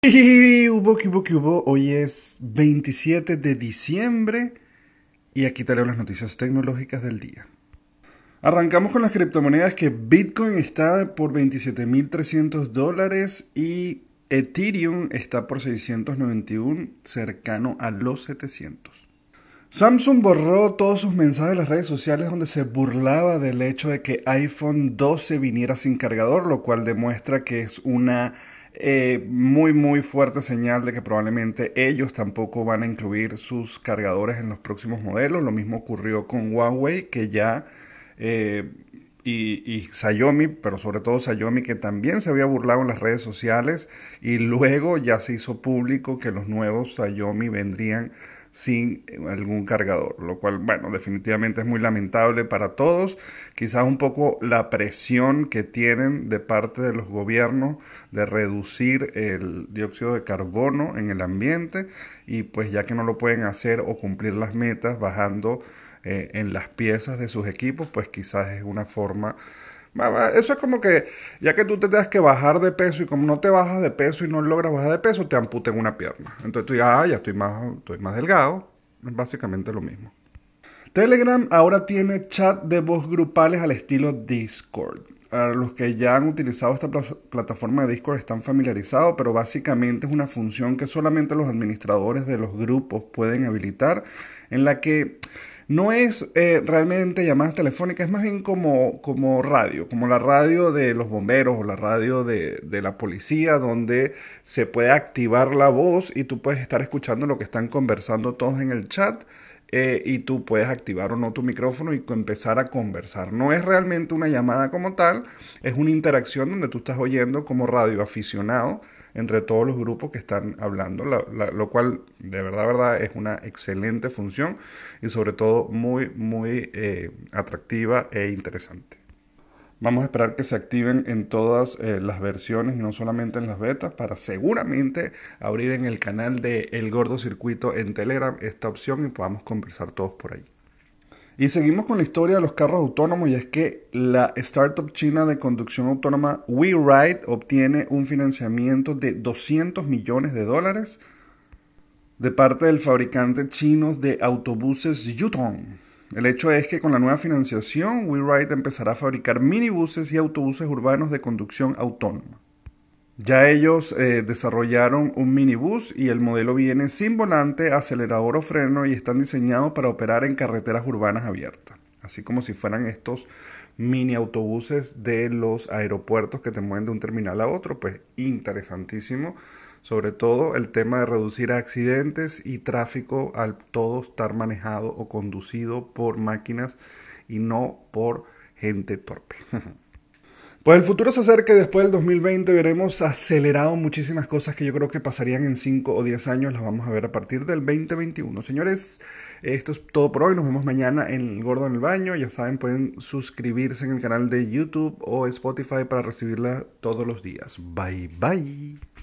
Y hubo, que hubo, que hubo. Hoy es 27 de diciembre y aquí te las noticias tecnológicas del día. Arrancamos con las criptomonedas que Bitcoin está por 27.300 dólares y Ethereum está por 691, cercano a los 700. Samsung borró todos sus mensajes de las redes sociales donde se burlaba del hecho de que iPhone 12 viniera sin cargador, lo cual demuestra que es una eh, muy muy fuerte señal de que probablemente ellos tampoco van a incluir sus cargadores en los próximos modelos. Lo mismo ocurrió con Huawei, que ya... Eh, y, y, Xiaomi, pero sobre todo Xiaomi que también se había burlado en las redes sociales y luego ya se hizo público que los nuevos Xiaomi vendrían sin algún cargador, lo cual, bueno, definitivamente es muy lamentable para todos. Quizás un poco la presión que tienen de parte de los gobiernos de reducir el dióxido de carbono en el ambiente y pues ya que no lo pueden hacer o cumplir las metas bajando eh, en las piezas de sus equipos, pues quizás es una forma eso es como que, ya que tú te tengas que bajar de peso y como no te bajas de peso y no logras bajar de peso, te amputen una pierna. Entonces tú ya, ah, ya estoy más, estoy más delgado. Es básicamente lo mismo. Telegram ahora tiene chat de voz grupales al estilo Discord. Los que ya han utilizado esta plataforma de Discord están familiarizados, pero básicamente es una función que solamente los administradores de los grupos pueden habilitar, en la que no es eh, realmente llamadas telefónicas, es más bien como, como radio, como la radio de los bomberos o la radio de, de la policía, donde se puede activar la voz y tú puedes estar escuchando lo que están conversando todos en el chat. Eh, y tú puedes activar o no tu micrófono y empezar a conversar. No es realmente una llamada como tal, es una interacción donde tú estás oyendo como radio aficionado entre todos los grupos que están hablando, lo cual de verdad, verdad es una excelente función y sobre todo muy, muy eh, atractiva e interesante. Vamos a esperar que se activen en todas eh, las versiones y no solamente en las betas para seguramente abrir en el canal de El Gordo Circuito en Telegram esta opción y podamos conversar todos por ahí. Y seguimos con la historia de los carros autónomos y es que la startup china de conducción autónoma WeRide obtiene un financiamiento de 200 millones de dólares de parte del fabricante chino de autobuses Yutong. El hecho es que con la nueva financiación, WeRide empezará a fabricar minibuses y autobuses urbanos de conducción autónoma. Ya ellos eh, desarrollaron un minibús y el modelo viene sin volante, acelerador o freno y están diseñados para operar en carreteras urbanas abiertas. Así como si fueran estos mini autobuses de los aeropuertos que te mueven de un terminal a otro. Pues interesantísimo. Sobre todo el tema de reducir accidentes y tráfico al todo estar manejado o conducido por máquinas y no por gente torpe. Pues el futuro se acerca y después del 2020 veremos acelerado muchísimas cosas que yo creo que pasarían en 5 o 10 años, las vamos a ver a partir del 2021. Señores, esto es todo por hoy, nos vemos mañana en El Gordo en el Baño, ya saben, pueden suscribirse en el canal de YouTube o Spotify para recibirla todos los días. Bye bye.